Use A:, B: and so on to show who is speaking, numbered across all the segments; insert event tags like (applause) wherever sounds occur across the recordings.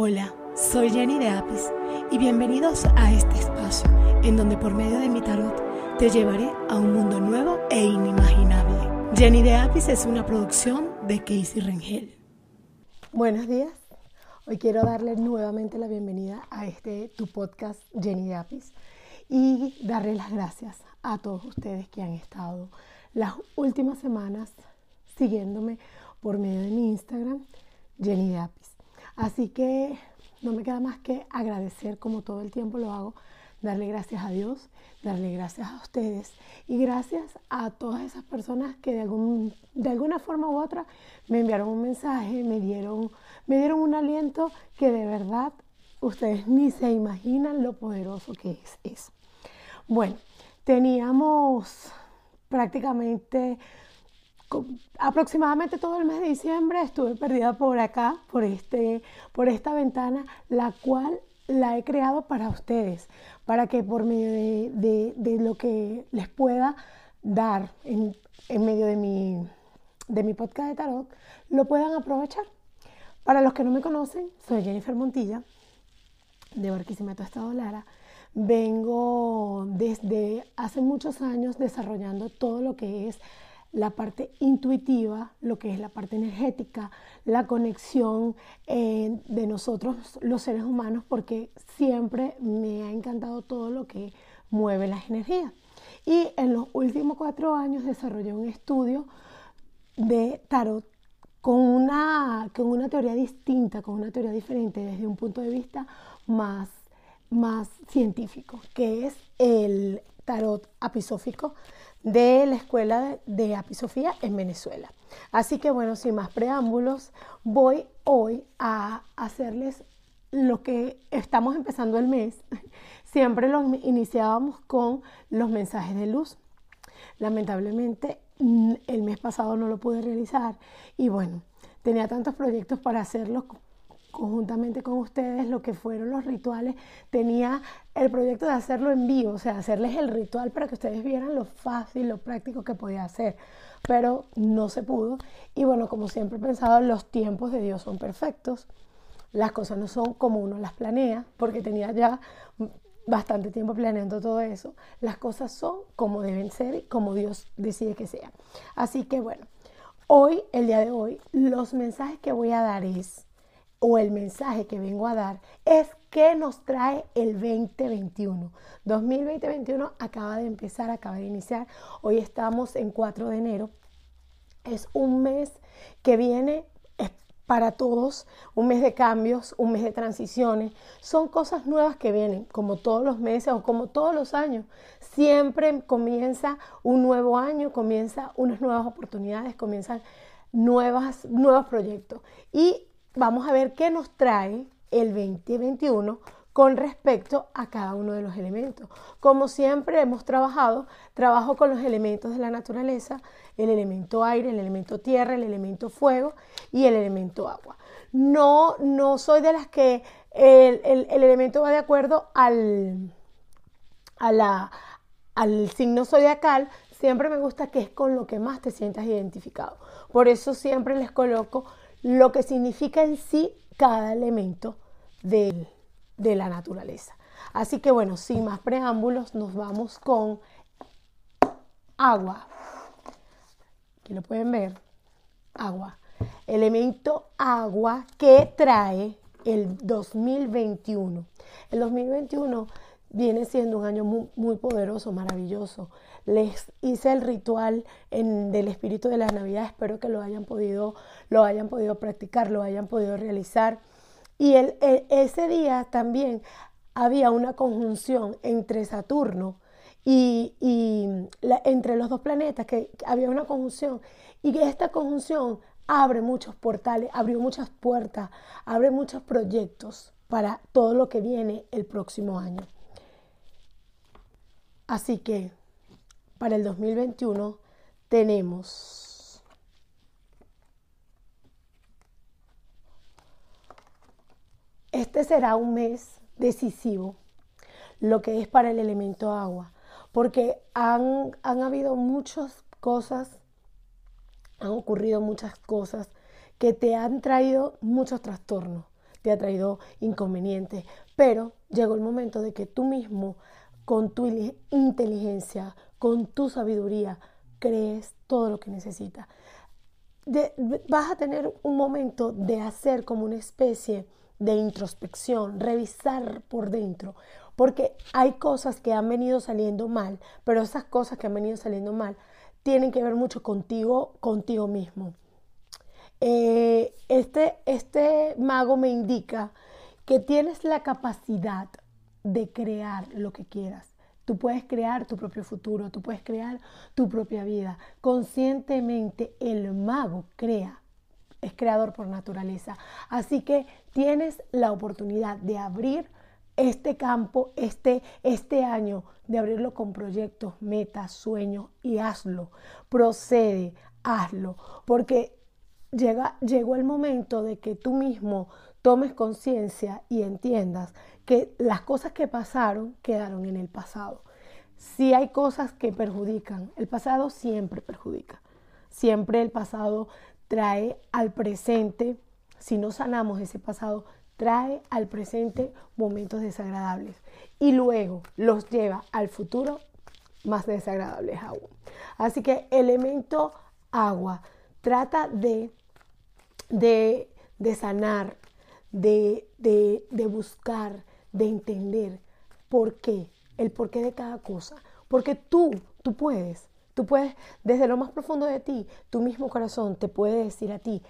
A: Hola, soy Jenny de Apis y bienvenidos a este espacio en donde por medio de mi tarot te llevaré a un mundo nuevo e inimaginable. Jenny de Apis es una producción de Casey Rengel.
B: Buenos días. Hoy quiero darle nuevamente la bienvenida a este tu podcast Jenny de Apis y darle las gracias a todos ustedes que han estado las últimas semanas siguiéndome por medio de mi Instagram Jenny de Apis. Así que no me queda más que agradecer como todo el tiempo lo hago, darle gracias a Dios, darle gracias a ustedes y gracias a todas esas personas que de, algún, de alguna forma u otra me enviaron un mensaje, me dieron, me dieron un aliento que de verdad ustedes ni se imaginan lo poderoso que es eso. Bueno, teníamos prácticamente aproximadamente todo el mes de diciembre estuve perdida por acá, por, este, por esta ventana, la cual la he creado para ustedes, para que por medio de, lo que les pueda dar en, medio de mi, de mi podcast de tarot, lo puedan aprovechar. Para los que no me conocen, soy Jennifer Montilla, de Barquisimeto, Estado Lara. Vengo desde hace muchos años desarrollando todo lo que es la parte intuitiva, lo que es la parte energética, la conexión eh, de nosotros los seres humanos, porque siempre me ha encantado todo lo que mueve las energías. Y en los últimos cuatro años desarrollé un estudio de tarot con una, con una teoría distinta, con una teoría diferente desde un punto de vista más, más científico, que es el tarot apisófico de la escuela de Apisofía en Venezuela. Así que bueno, sin más preámbulos, voy hoy a hacerles lo que estamos empezando el mes. (laughs) Siempre lo iniciábamos con los mensajes de luz. Lamentablemente mm, el mes pasado no lo pude realizar y bueno, tenía tantos proyectos para hacerlos conjuntamente con ustedes lo que fueron los rituales, tenía el proyecto de hacerlo en vivo, o sea, hacerles el ritual para que ustedes vieran lo fácil, lo práctico que podía hacer, pero no se pudo. Y bueno, como siempre he pensado, los tiempos de Dios son perfectos, las cosas no son como uno las planea, porque tenía ya bastante tiempo planeando todo eso, las cosas son como deben ser y como Dios decide que sean. Así que bueno, hoy, el día de hoy, los mensajes que voy a dar es o el mensaje que vengo a dar es que nos trae el 2021. 2021 acaba de empezar, acaba de iniciar. Hoy estamos en 4 de enero. Es un mes que viene para todos, un mes de cambios, un mes de transiciones. Son cosas nuevas que vienen, como todos los meses o como todos los años. Siempre comienza un nuevo año, comienza unas nuevas oportunidades, comienzan nuevas, nuevos proyectos. Y vamos a ver qué nos trae el 2021 con respecto a cada uno de los elementos. Como siempre hemos trabajado, trabajo con los elementos de la naturaleza, el elemento aire, el elemento tierra, el elemento fuego y el elemento agua. No, no soy de las que el, elemento va de acuerdo al, la, al signo zodiacal, siempre me gusta que es con lo que más te sientas identificado. Por eso siempre les coloco lo que significa en sí cada elemento de, la naturaleza. Así que bueno, sin más preámbulos, nos vamos con agua. Aquí lo pueden ver, agua. Elemento agua que trae el 2021. El 2021 viene siendo un año muy, poderoso, maravilloso. Les hice el ritual del espíritu de la Navidad, espero que lo hayan podido, lo hayan podido practicar, lo hayan podido realizar. Y el, ese día también había una conjunción entre Saturno y, entre los dos planetas, que había una conjunción, y que esta conjunción abre muchos portales, abrió muchas puertas, abre muchos proyectos para todo lo que viene el próximo año. Así que para el 2021 tenemos este será un mes decisivo, lo que es para el elemento agua, porque han, han habido muchas cosas, han ocurrido muchas cosas que te han traído muchos trastornos, te ha traído inconvenientes, pero llegó el momento de que tú mismo, con tu inteligencia, con tu sabiduría, crees todo lo que necesitas. vas a tener un momento de hacer como una especie de introspección, revisar por dentro, porque hay cosas que han venido saliendo mal, pero esas cosas que han venido saliendo mal tienen que ver mucho contigo, contigo mismo. Eh, este, este mago me indica que tienes la capacidad de crear lo que quieras. Tú puedes crear tu propio futuro, tú puedes crear tu propia vida. Conscientemente el mago crea, es creador por naturaleza. Así que tienes la oportunidad de abrir este campo, este, este año, de abrirlo con proyectos, metas, sueños y hazlo. Procede, hazlo, porque llega, llegó el momento de que tú mismo tomes conciencia y entiendas que las cosas que pasaron quedaron en el pasado. Si hay cosas que perjudican, el pasado siempre perjudica. Siempre el pasado trae al presente, si no sanamos ese pasado, trae al presente momentos desagradables y luego los lleva al futuro más desagradables aún. Así que elemento agua trata de, de, sanar, de, de, de buscar, de entender por qué, el porqué de cada cosa. Porque tú, tú puedes, tú puedes, desde lo más profundo de ti, tu mismo corazón te puede decir a ti,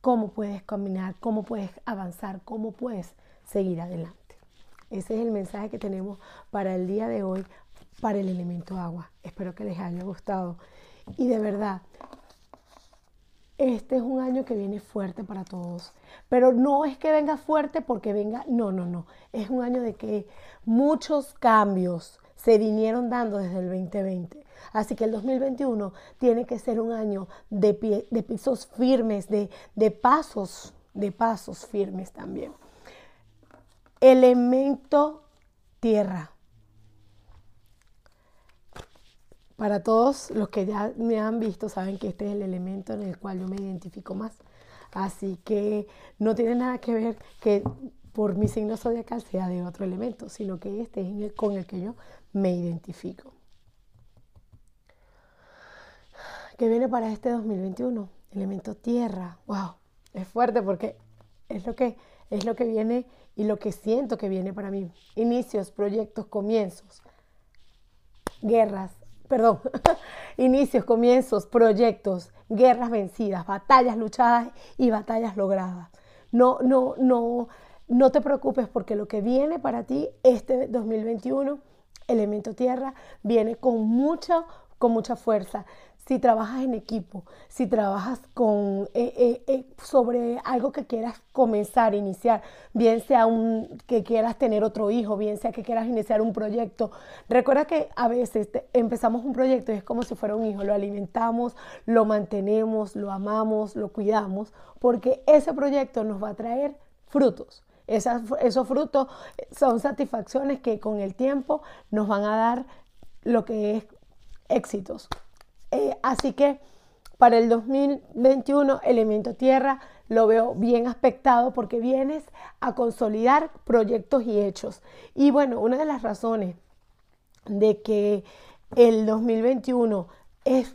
B: cómo puedes caminar, cómo puedes avanzar, cómo puedes seguir adelante. Ese es el mensaje que tenemos para el día de hoy, para el elemento agua. Espero que les haya gustado. Y de verdad, este es un año que viene fuerte para todos. Pero no es que venga fuerte porque venga, no, no, no. Es un año de que muchos cambios se vinieron dando desde el 2020. Así que el 2021 tiene que ser un año de, de pisos firmes, de, de pasos, de pasos firmes también. Elemento tierra. Para todos los que ya me han visto, saben que este es el elemento en el cual yo me identifico más. Así que no tiene nada que ver que por mi signo zodiacal sea de otro elemento, sino que este es con el que yo me identifico. ¿Qué viene para este 2021? Elemento tierra. ¡Wow! Es fuerte porque es lo que, es lo que viene y lo que siento que viene para mí. Inicios, proyectos, comienzos, guerras, perdón, (laughs) inicios, comienzos, proyectos, guerras vencidas, batallas luchadas y batallas logradas. No, no, no, no te preocupes porque lo que viene para ti este 2021, elemento tierra, viene con mucha, con mucha fuerza si trabajas en equipo, si trabajas con, eh, eh, eh, sobre algo que quieras comenzar, iniciar, bien sea un, que quieras tener otro hijo, bien sea que quieras iniciar un proyecto. Recuerda que a veces empezamos un proyecto y es como si fuera un hijo, lo alimentamos, lo mantenemos, lo amamos, lo cuidamos, porque ese proyecto nos va a traer frutos. esos frutos son satisfacciones que con el tiempo nos van a dar lo que es éxitos. Eh, así que para el 2021, elemento tierra, lo veo bien aspectado porque vienes a consolidar proyectos y hechos. Y bueno, una de las razones de que el 2021 es,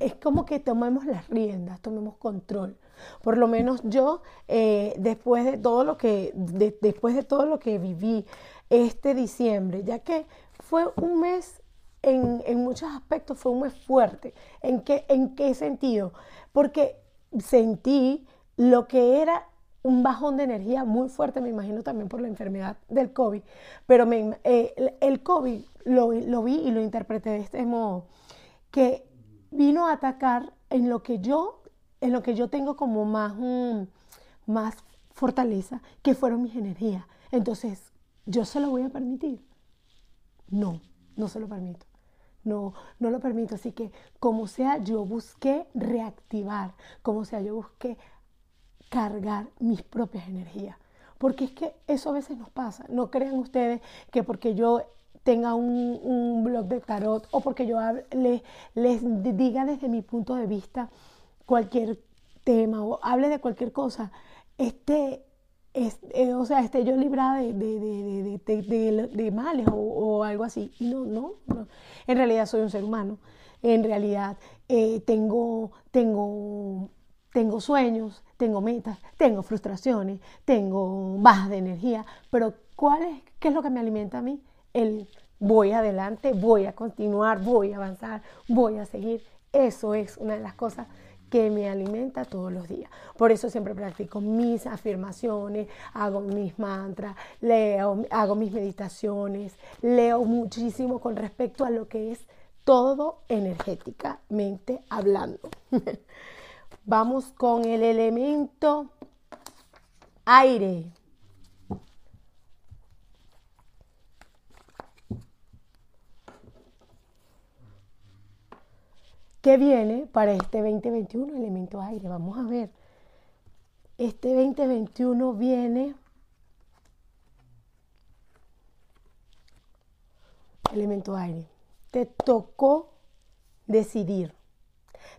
B: es como que tomemos las riendas, tomemos control. Por lo menos yo, eh, después de todo lo que, después de todo lo que viví este diciembre, ya que fue un mes en, muchos aspectos fue mes fuerte. ¿En qué, ¿En qué sentido? Porque sentí lo que era un bajón de energía muy fuerte, me imagino también por la enfermedad del COVID, pero eh, el COVID lo, vi y lo interpreté de este modo, que vino a atacar en lo que yo, en lo que yo tengo como más, mm, más fortaleza, que fueron mis energías. Entonces, ¿yo se lo voy a permitir? No, no se lo permito no, no lo permito. Así que como sea, yo busqué reactivar, como sea, yo busqué cargar mis propias energías. Porque es que eso a veces nos pasa. No crean ustedes que porque yo tenga un, blog de tarot o porque yo les, les diga desde mi punto de vista cualquier tema o hable de cualquier cosa, este, eh, o sea, esté yo librada de, de, males o, algo así. No, no, no, En realidad soy un ser humano. En realidad eh, tengo, tengo, tengo sueños, tengo metas, tengo frustraciones, tengo bajas de energía. Pero ¿cuál es, ¿qué es lo que me alimenta a mí? El voy adelante, voy a continuar, voy a avanzar, voy a seguir. Eso es una de las cosas que me alimenta todos los días. Por eso siempre practico mis afirmaciones, hago mis mantras, leo, hago mis meditaciones, leo muchísimo con respecto a lo que es todo energéticamente hablando. (laughs) Vamos con el elemento aire. ¿Qué viene para este 2021? Elemento aire. Vamos a ver. Este 2021 viene... Elemento aire. Te tocó decidir.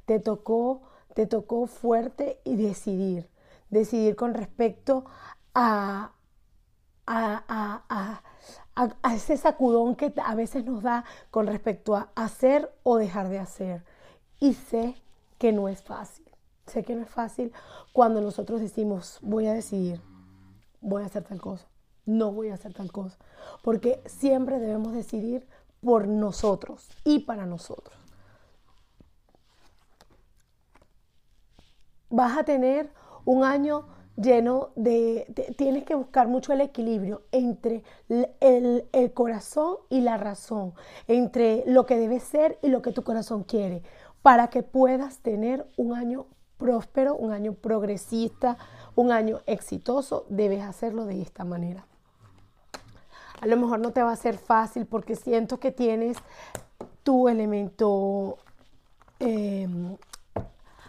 B: Te tocó, te tocó fuerte y decidir. Decidir con respecto a, a, a ese sacudón que a veces nos da con respecto a hacer o dejar de hacer y sé que no es fácil. Sé que no es fácil cuando nosotros decimos, voy a decidir, voy a hacer tal cosa, no voy a hacer tal cosa. Porque siempre debemos decidir por nosotros y para nosotros. Vas a tener un año lleno de, tienes que buscar mucho el equilibrio entre el, el, corazón y la razón, entre lo que debe ser y lo que tu corazón quiere para que puedas tener un año próspero, un año progresista, un año exitoso, debes hacerlo de esta manera. A lo mejor no te va a ser fácil porque siento que tienes tu elemento em,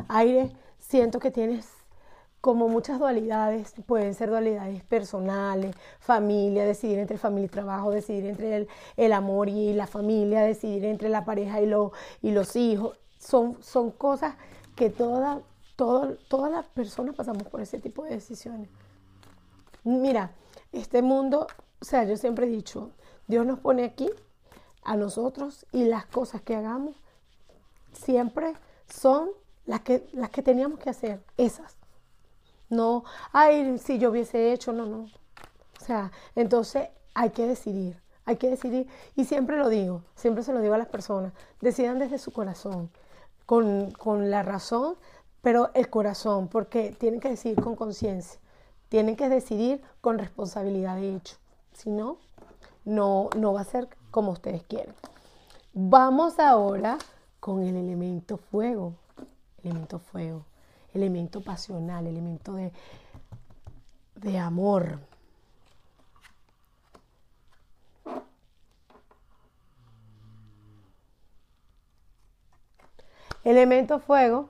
B: aire, siento que tienes como muchas dualidades, pueden ser dualidades personales, familia, decidir entre familia y trabajo, decidir entre el, amor y la familia, decidir entre la pareja y, y los hijos son, son cosas que toda, todas las personas pasamos por ese tipo de decisiones. Mira, este mundo, o sea, yo siempre he dicho, Dios nos pone aquí a nosotros y las cosas que hagamos siempre son las que, las que teníamos que hacer, esas. No, ay, si yo hubiese hecho, no, no. O sea, entonces hay que decidir, hay que decidir. Y siempre lo digo, siempre se lo digo a las personas, decidan desde su corazón con, la razón, pero el corazón, porque tienen que decidir con conciencia, tienen que decidir con responsabilidad de hecho. Si no, no, no va a ser como ustedes quieren. Vamos ahora con el elemento fuego, elemento fuego, elemento pasional, elemento de, de amor. Elemento fuego,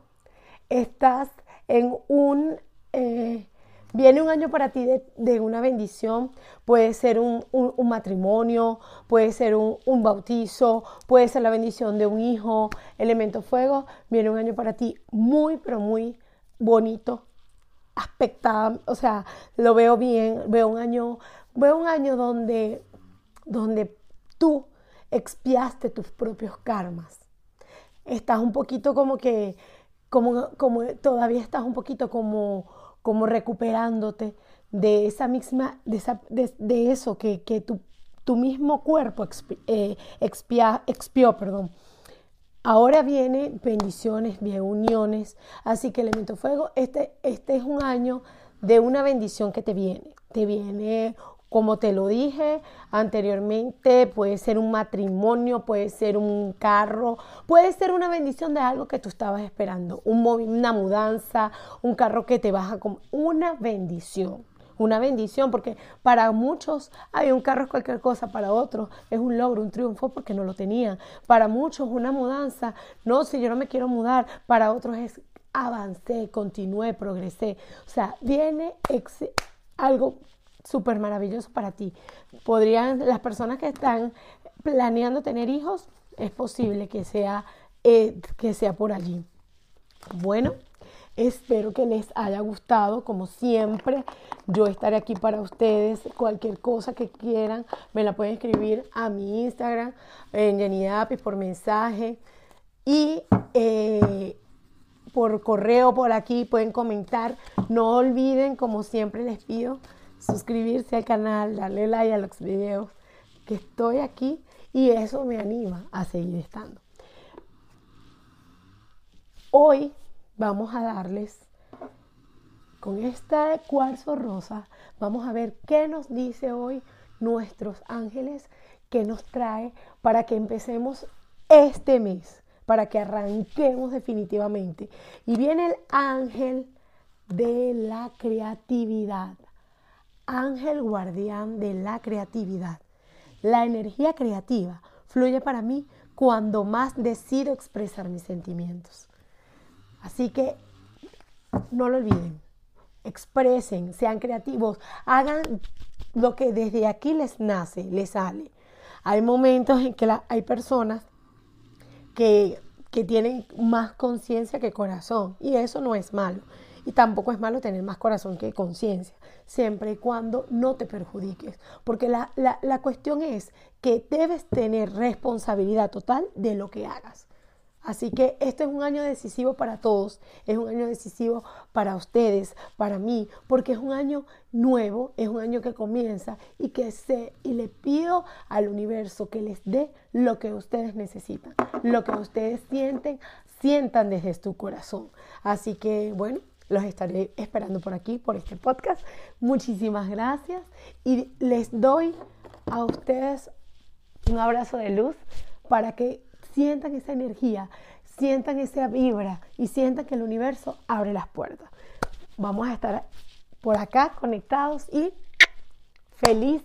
B: estás en un... Eh, viene un año para ti de, una bendición, puede ser un, matrimonio, puede ser un, bautizo, puede ser la bendición de un hijo, elemento fuego, viene un año para ti muy, pero muy bonito, aspectado, o sea, lo veo bien, veo un año, veo un año donde, donde tú expiaste tus propios karmas estás un poquito como que, como, como todavía estás un poquito como, como recuperándote de esa misma, de, esa, de, eso que, que tu, tu, mismo cuerpo eh, expió, perdón. Ahora vienen bendiciones, bien uniones, así que elemento fuego, este, este es un año de una bendición que te viene. Te viene como te lo dije anteriormente, puede ser un matrimonio, puede ser un carro, puede ser una bendición de algo que tú estabas esperando, un una mudanza, un carro que te baja como una bendición. Una bendición, porque para muchos hay un carro es cualquier cosa, para otros es un logro, un triunfo porque no lo tenían. Para muchos una mudanza, no, si yo no me quiero mudar, para otros es avancé, continué, progresé. O sea, viene algo súper maravilloso para ti. Podrían, las personas que están planeando tener hijos, es posible que sea, eh, que sea por allí. Bueno, Espero que les haya gustado. Como siempre, yo estaré aquí para ustedes. Cualquier cosa que quieran, me la pueden escribir a mi Instagram, en Jenny por mensaje. Y eh, por correo, por aquí, pueden comentar. No olviden, como siempre les pido, suscribirse al canal, darle like a los videos, que estoy aquí y eso me anima a seguir estando. Hoy vamos a darles con este cuarzo rosa, vamos a ver qué nos dice hoy nuestros ángeles, que nos trae para que empecemos este mes, para que arranquemos definitivamente. Y viene el ángel de la creatividad, ángel guardián de la creatividad. La energía creativa fluye para mí cuando más decido expresar mis sentimientos. Así que no lo olviden, expresen, sean creativos, hagan lo que desde aquí les nace, les sale. Hay momentos en que hay personas que, que tienen más conciencia que corazón y eso no es malo. Y tampoco es malo tener más corazón que conciencia, siempre y cuando no te perjudiques. Porque la, la, la cuestión es que debes tener responsabilidad total de lo que hagas. Así que este es un año decisivo para todos, es un año decisivo para ustedes, para mí, porque es un año nuevo, es un año que comienza y que sé y le pido al universo que les dé lo que ustedes necesitan, lo que ustedes sienten, sientan desde su corazón. Así que bueno, los estaré esperando por aquí, por este podcast. Muchísimas gracias y les doy a ustedes un abrazo de luz para que sientan esa energía, sientan esa vibra y sientan que el universo abre las puertas. Vamos a estar por acá conectados y feliz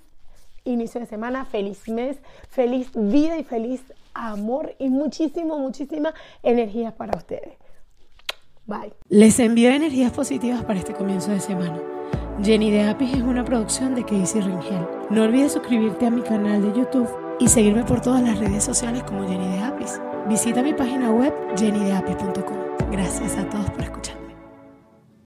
B: inicio de semana, feliz mes, feliz vida y feliz amor y muchísimo, muchísima energía para ustedes. Bye.
A: Les envío energías positivas para este comienzo de semana. Jenny de Apis es una producción de Casey Ringel. No olvides suscribirte a mi canal de YouTube y seguirme por todas las redes sociales como Jenny de Apis. Visita mi página web jennydeapis.com. Gracias a todos por escuchar.